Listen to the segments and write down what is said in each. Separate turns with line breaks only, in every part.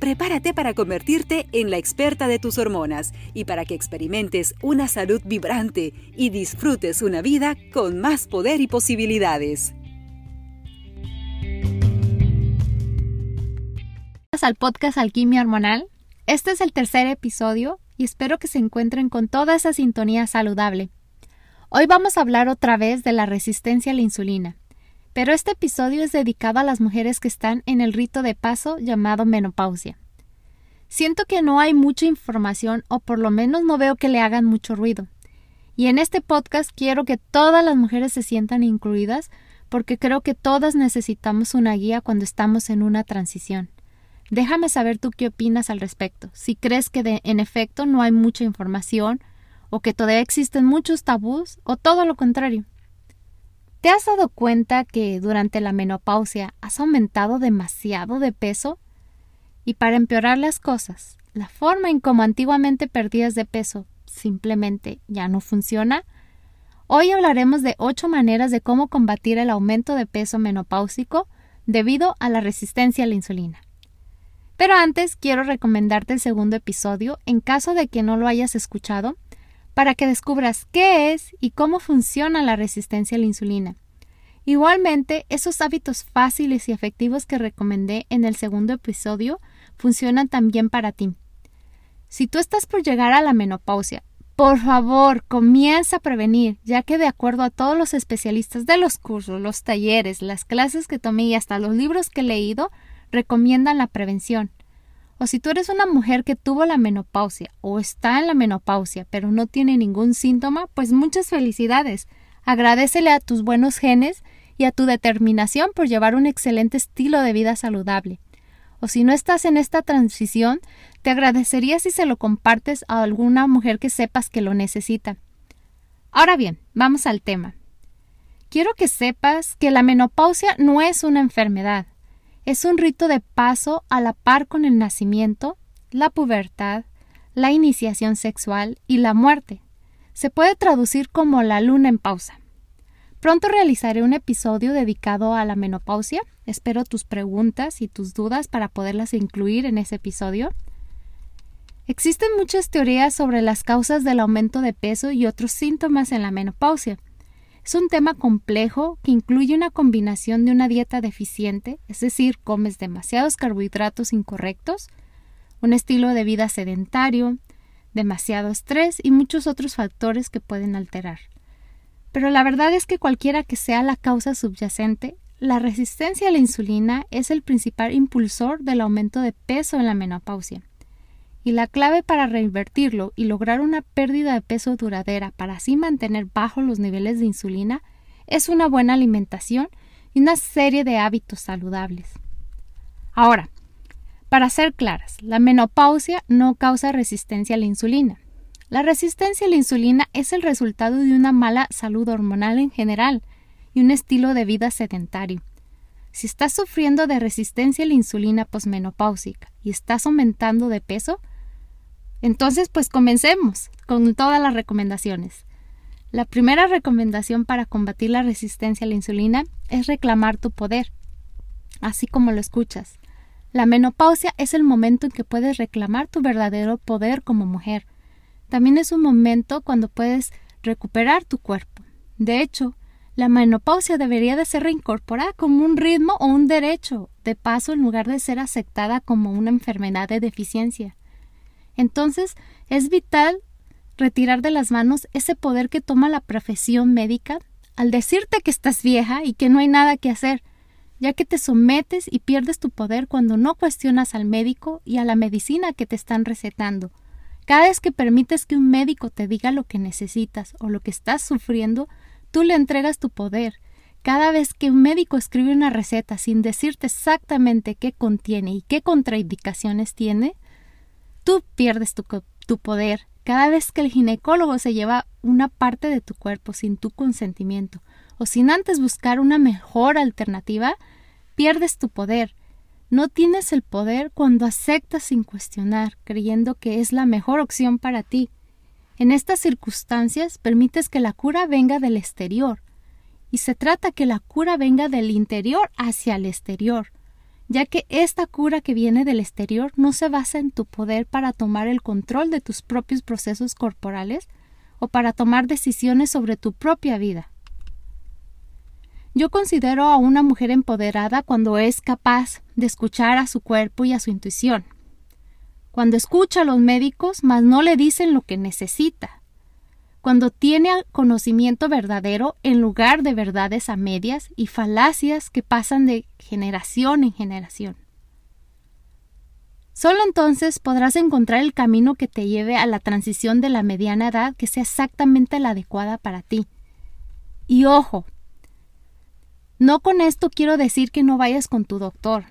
Prepárate para convertirte en la experta de tus hormonas y para que experimentes una salud vibrante y disfrutes una vida con más poder y posibilidades.
al podcast Alquimia Hormonal. Este es el tercer episodio y espero que se encuentren con toda esa sintonía saludable. Hoy vamos a hablar otra vez de la resistencia a la insulina pero este episodio es dedicado a las mujeres que están en el rito de paso llamado menopausia. Siento que no hay mucha información o por lo menos no veo que le hagan mucho ruido. Y en este podcast quiero que todas las mujeres se sientan incluidas porque creo que todas necesitamos una guía cuando estamos en una transición. Déjame saber tú qué opinas al respecto, si crees que en efecto no hay mucha información o que todavía existen muchos tabús o todo lo contrario. ¿Te has dado cuenta que durante la menopausia has aumentado demasiado de peso? Y para empeorar las cosas, la forma en cómo antiguamente perdías de peso simplemente ya no funciona. Hoy hablaremos de ocho maneras de cómo combatir el aumento de peso menopáusico debido a la resistencia a la insulina. Pero antes quiero recomendarte el segundo episodio en caso de que no lo hayas escuchado para que descubras qué es y cómo funciona la resistencia a la insulina. Igualmente, esos hábitos fáciles y efectivos que recomendé en el segundo episodio funcionan también para ti. Si tú estás por llegar a la menopausia, por favor, comienza a prevenir, ya que de acuerdo a todos los especialistas de los cursos, los talleres, las clases que tomé y hasta los libros que he leído, recomiendan la prevención. O si tú eres una mujer que tuvo la menopausia o está en la menopausia pero no tiene ningún síntoma, pues muchas felicidades. Agradecele a tus buenos genes y a tu determinación por llevar un excelente estilo de vida saludable. O si no estás en esta transición, te agradecería si se lo compartes a alguna mujer que sepas que lo necesita. Ahora bien, vamos al tema. Quiero que sepas que la menopausia no es una enfermedad, es un rito de paso a la par con el nacimiento, la pubertad, la iniciación sexual y la muerte. Se puede traducir como la luna en pausa. Pronto realizaré un episodio dedicado a la menopausia. Espero tus preguntas y tus dudas para poderlas incluir en ese episodio. Existen muchas teorías sobre las causas del aumento de peso y otros síntomas en la menopausia. Es un tema complejo que incluye una combinación de una dieta deficiente, es decir, comes demasiados carbohidratos incorrectos, un estilo de vida sedentario, demasiado estrés y muchos otros factores que pueden alterar. Pero la verdad es que cualquiera que sea la causa subyacente, la resistencia a la insulina es el principal impulsor del aumento de peso en la menopausia y la clave para revertirlo y lograr una pérdida de peso duradera para así mantener bajos los niveles de insulina es una buena alimentación y una serie de hábitos saludables. Ahora, para ser claras, la menopausia no causa resistencia a la insulina. La resistencia a la insulina es el resultado de una mala salud hormonal en general y un estilo de vida sedentario. Si estás sufriendo de resistencia a la insulina posmenopáusica y estás aumentando de peso, entonces, pues comencemos con todas las recomendaciones. La primera recomendación para combatir la resistencia a la insulina es reclamar tu poder, así como lo escuchas. La menopausia es el momento en que puedes reclamar tu verdadero poder como mujer. También es un momento cuando puedes recuperar tu cuerpo. De hecho, la menopausia debería de ser reincorporada como un ritmo o un derecho de paso en lugar de ser aceptada como una enfermedad de deficiencia. Entonces, es vital retirar de las manos ese poder que toma la profesión médica al decirte que estás vieja y que no hay nada que hacer, ya que te sometes y pierdes tu poder cuando no cuestionas al médico y a la medicina que te están recetando. Cada vez que permites que un médico te diga lo que necesitas o lo que estás sufriendo, tú le entregas tu poder, cada vez que un médico escribe una receta sin decirte exactamente qué contiene y qué contraindicaciones tiene, tú pierdes tu, poder. Cada vez que el ginecólogo se lleva una parte de tu cuerpo sin tu consentimiento o sin antes buscar una mejor alternativa, pierdes tu poder. No tienes el poder cuando aceptas sin cuestionar, creyendo que es la mejor opción para ti. En estas circunstancias permites que la cura venga del exterior, y se trata que la cura venga del interior hacia el exterior, ya que esta cura que viene del exterior no se basa en tu poder para tomar el control de tus propios procesos corporales o para tomar decisiones sobre tu propia vida. Yo considero a una mujer empoderada cuando es capaz de escuchar a su cuerpo y a su intuición. Cuando escucha a los médicos, mas no le dicen lo que necesita. Cuando tiene conocimiento verdadero en lugar de verdades a medias y falacias que pasan de generación en generación. Solo entonces podrás encontrar el camino que te lleve a la transición de la mediana edad que sea exactamente la adecuada para ti. Y ojo, no con esto quiero decir que no vayas con tu doctor.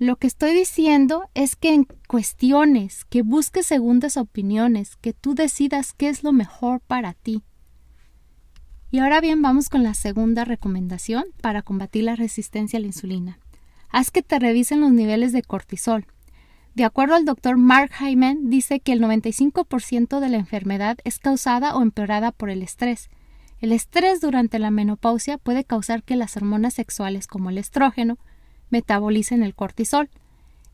Lo que estoy diciendo es que en cuestiones, que busques segundas opiniones, que tú decidas qué es lo mejor para ti. Y ahora bien, vamos con la segunda recomendación para combatir la resistencia a la insulina. Haz que te revisen los niveles de cortisol. De acuerdo al doctor Mark Hyman, dice que el 95% de la enfermedad es causada o empeorada por el estrés. El estrés durante la menopausia puede causar que las hormonas sexuales como el estrógeno metabolicen el cortisol.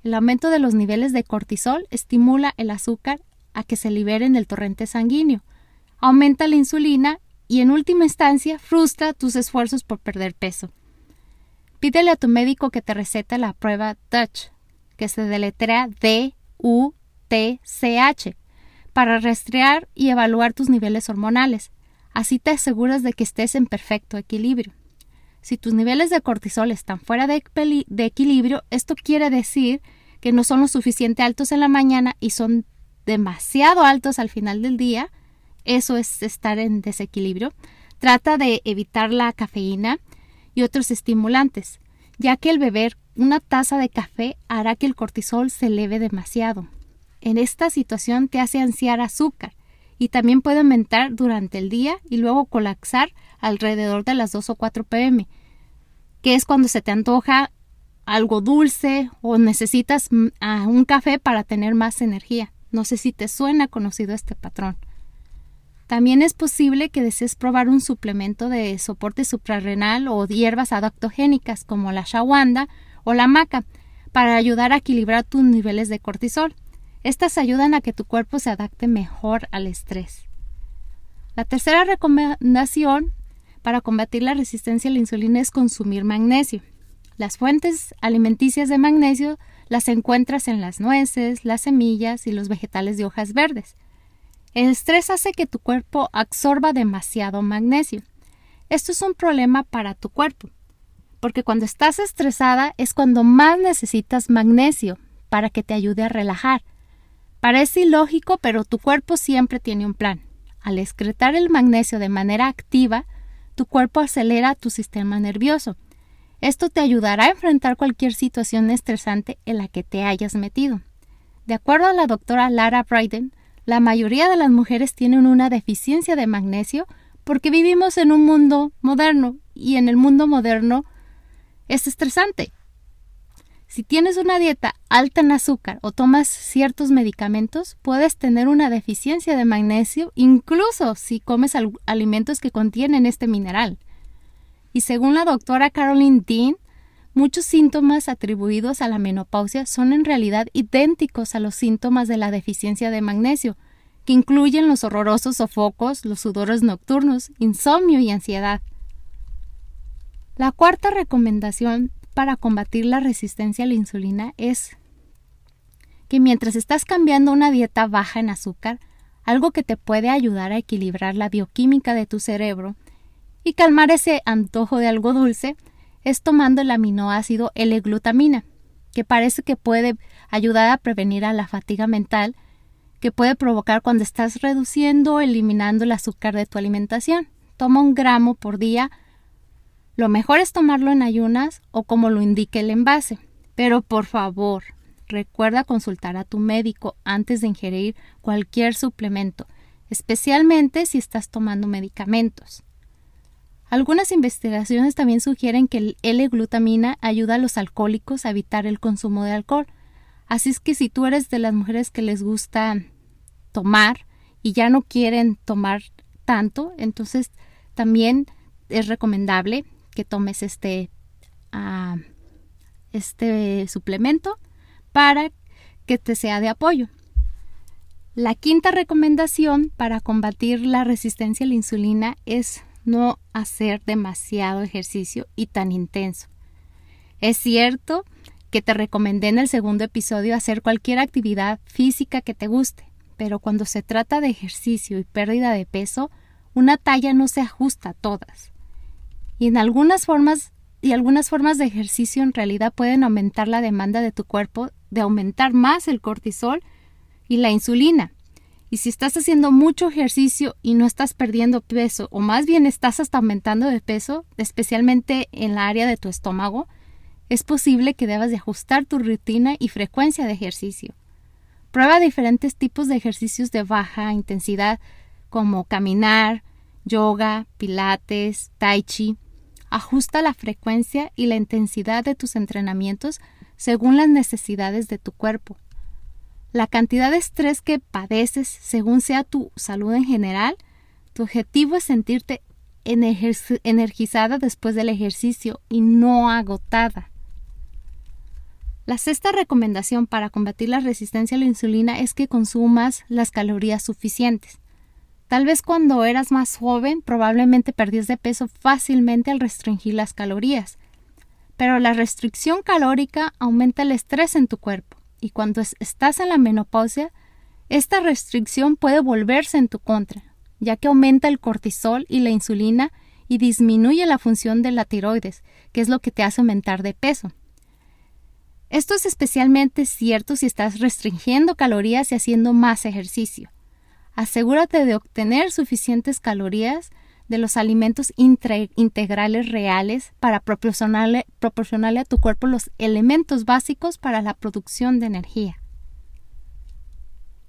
El aumento de los niveles de cortisol estimula el azúcar a que se liberen del torrente sanguíneo, aumenta la insulina y en última instancia frustra tus esfuerzos por perder peso. Pídele a tu médico que te receta la prueba Dutch, que se deletrea D-U-T-C-H, para rastrear y evaluar tus niveles hormonales. Así te aseguras de que estés en perfecto equilibrio. Si tus niveles de cortisol están fuera de, equilibrio, esto quiere decir que no son lo suficiente altos en la mañana y son demasiado altos al final del día. Eso es estar en desequilibrio. Trata de evitar la cafeína y otros estimulantes, ya que el beber una taza de café hará que el cortisol se eleve demasiado. En esta situación te hace ansiar azúcar y también puede aumentar durante el día y luego colapsar alrededor de las 2 o 4 pm, que es cuando se te antoja algo dulce o necesitas un café para tener más energía. No sé si te suena conocido este patrón. También es posible que desees probar un suplemento de soporte suprarrenal o hierbas adaptogénicas como la shawanda o la maca para ayudar a equilibrar tus niveles de cortisol. Estas ayudan a que tu cuerpo se adapte mejor al estrés. La tercera recomendación para combatir la resistencia a la insulina es consumir magnesio. Las fuentes alimenticias de magnesio las encuentras en las nueces, las semillas y los vegetales de hojas verdes. El estrés hace que tu cuerpo absorba demasiado magnesio. Esto es un problema para tu cuerpo, porque cuando estás estresada es cuando más necesitas magnesio para que te ayude a relajar. Parece ilógico, pero tu cuerpo siempre tiene un plan. Al excretar el magnesio de manera activa, tu cuerpo acelera tu sistema nervioso. Esto te ayudará a enfrentar cualquier situación estresante en la que te hayas metido. De acuerdo a la doctora Lara Bryden, la mayoría de las mujeres tienen una deficiencia de magnesio porque vivimos en un mundo moderno y en el mundo moderno es estresante. Si tienes una dieta alta en azúcar o tomas ciertos medicamentos, puedes tener una deficiencia de magnesio incluso si comes alimentos que contienen este mineral. Y según la doctora Caroline Dean, muchos síntomas atribuidos a la menopausia son en realidad idénticos a los síntomas de la deficiencia de magnesio, que incluyen los horrorosos sofocos, los sudores nocturnos, insomnio y ansiedad. La cuarta recomendación para combatir la resistencia a la insulina es que mientras estás cambiando una dieta baja en azúcar, algo que te puede ayudar a equilibrar la bioquímica de tu cerebro y calmar ese antojo de algo dulce, es tomando el aminoácido L-glutamina, que parece que puede ayudar a prevenir a la fatiga mental que puede provocar cuando estás reduciendo o eliminando el azúcar de tu alimentación. Toma un gramo por día Lo mejor es tomarlo en ayunas o como lo indique el envase. Pero por favor, recuerda consultar a tu médico antes de ingerir cualquier suplemento, especialmente si estás tomando medicamentos. Algunas investigaciones también sugieren que el L-glutamina ayuda a los alcohólicos a evitar el consumo de alcohol. Así es que si tú eres de las mujeres que les gusta tomar y ya no quieren tomar tanto, entonces también es recomendable que tomes este, uh, este suplemento para que te sea de apoyo. La quinta recomendación para combatir la resistencia a la insulina es no hacer demasiado ejercicio y tan intenso. Es cierto que te recomendé en el segundo episodio hacer cualquier actividad física que te guste, pero cuando se trata de ejercicio y pérdida de peso, una talla no se ajusta a todas. Y algunas formas y algunas formas de ejercicio en realidad pueden aumentar la demanda de tu cuerpo de aumentar más el cortisol y la insulina. Y si estás haciendo mucho ejercicio y no estás perdiendo peso, o más bien estás hasta aumentando de peso, especialmente en la área de tu estómago, es posible que debas de ajustar tu rutina y frecuencia de ejercicio. Prueba diferentes tipos de ejercicios de baja intensidad como caminar, yoga, pilates, tai chi. Ajusta la frecuencia y la intensidad de tus entrenamientos según las necesidades de tu cuerpo. La cantidad de estrés que padeces según sea tu salud en general, tu objetivo es sentirte energizada después del ejercicio y no agotada. La sexta recomendación para combatir la resistencia a la insulina es que consumas las calorías suficientes. Tal vez cuando eras más joven probablemente perdías de peso fácilmente al restringir las calorías, pero la restricción calórica aumenta el estrés en tu cuerpo y cuando estás en la menopausia, esta restricción puede volverse en tu contra, ya que aumenta el cortisol y la insulina y disminuye la función de la tiroides, que es lo que te hace aumentar de peso. Esto es especialmente cierto si estás restringiendo calorías y haciendo más ejercicio. Asegúrate de obtener suficientes calorías de los alimentos integrales reales para proporcionarle, a tu cuerpo los elementos básicos para la producción de energía.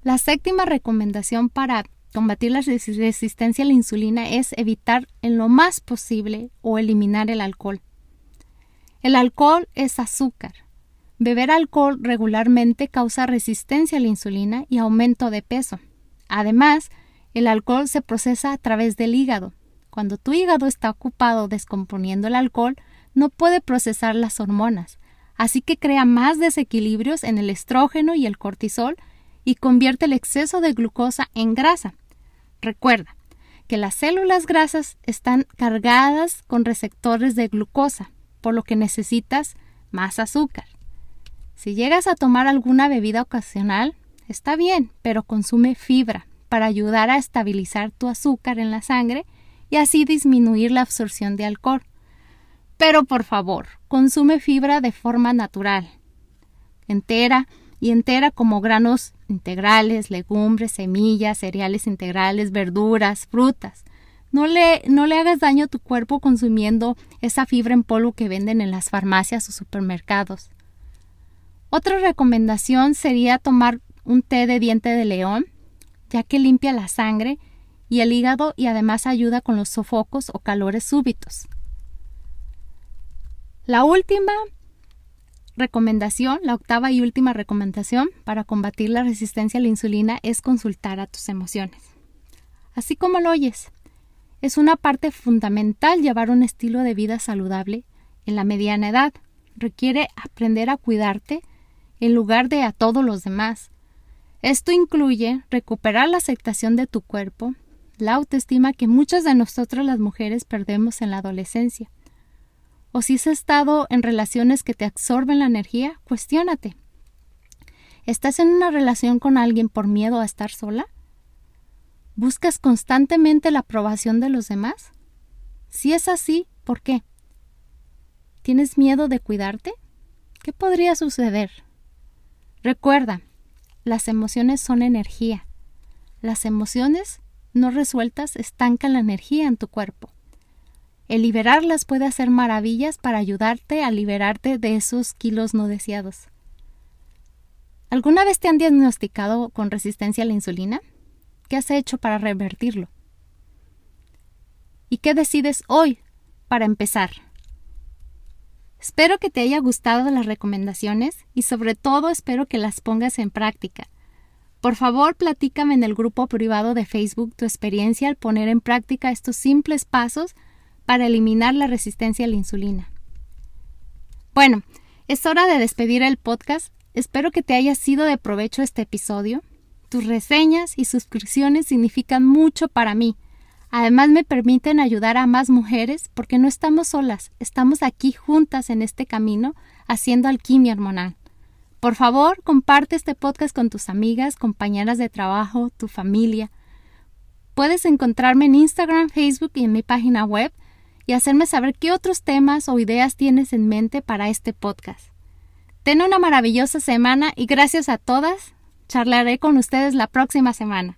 La séptima recomendación para combatir la resistencia a la insulina es evitar en lo más posible o eliminar el alcohol. El alcohol es azúcar. Beber alcohol regularmente causa resistencia a la insulina y aumento de peso. Además, el alcohol se procesa a través del hígado, cuando tu hígado está ocupado descomponiendo el alcohol, no puede procesar las hormonas, así que crea más desequilibrios en el estrógeno y el cortisol y convierte el exceso de glucosa en grasa. Recuerda que las células grasas están cargadas con receptores de glucosa, por lo que necesitas más azúcar. Si llegas a tomar alguna bebida ocasional, está bien, pero consume fibra para ayudar a estabilizar tu azúcar en la sangre y así disminuir la absorción de alcohol. Pero por favor, consume fibra de forma natural, entera y entera como granos integrales, legumbres, semillas, cereales integrales, verduras, frutas. No le, no le hagas daño a tu cuerpo consumiendo esa fibra en polvo que venden en las farmacias o supermercados. Otra recomendación sería tomar un té de diente de león, ya que limpia la sangre y el hígado y además ayuda con los sofocos o calores súbitos. La última recomendación, la octava y última recomendación para combatir la resistencia a la insulina es consultar a tus emociones. Así como lo oyes, es una parte fundamental llevar un estilo de vida saludable en la mediana edad. Requiere aprender a cuidarte en lugar de a todos los demás. Esto incluye recuperar la aceptación de tu cuerpo, la autoestima que muchas de nosotras las mujeres perdemos en la adolescencia. O si has estado en relaciones que te absorben la energía, cuestiónate. ¿Estás en una relación con alguien por miedo a estar sola? ¿Buscas constantemente la aprobación de los demás? Si es así, ¿por qué? ¿Tienes miedo de cuidarte? ¿Qué podría suceder? Recuerda, las emociones son energía. Las emociones no resueltas estancan la energía en tu cuerpo. El liberarlas puede hacer maravillas para ayudarte a liberarte de esos kilos no deseados. ¿Alguna vez te han diagnosticado con resistencia a la insulina? ¿Qué has hecho para revertirlo? ¿Y qué decides hoy para empezar? Espero que te haya gustado las recomendaciones y sobre todo espero que las pongas en práctica. Por favor, platícame en el grupo privado de Facebook tu experiencia al poner en práctica estos simples pasos para eliminar la resistencia a la insulina. Bueno, es hora de despedir el podcast. Espero que te haya sido de provecho este episodio. Tus reseñas y suscripciones significan mucho para mí. Además me permiten ayudar a más mujeres porque no estamos solas, estamos aquí juntas en este camino haciendo alquimia hormonal. Por favor, comparte este podcast con tus amigas, compañeras de trabajo, tu familia. Puedes encontrarme en Instagram, Facebook y en mi página web y hacerme saber qué otros temas o ideas tienes en mente para este podcast. Ten una maravillosa semana y gracias a todas. Charlaré con ustedes la próxima semana.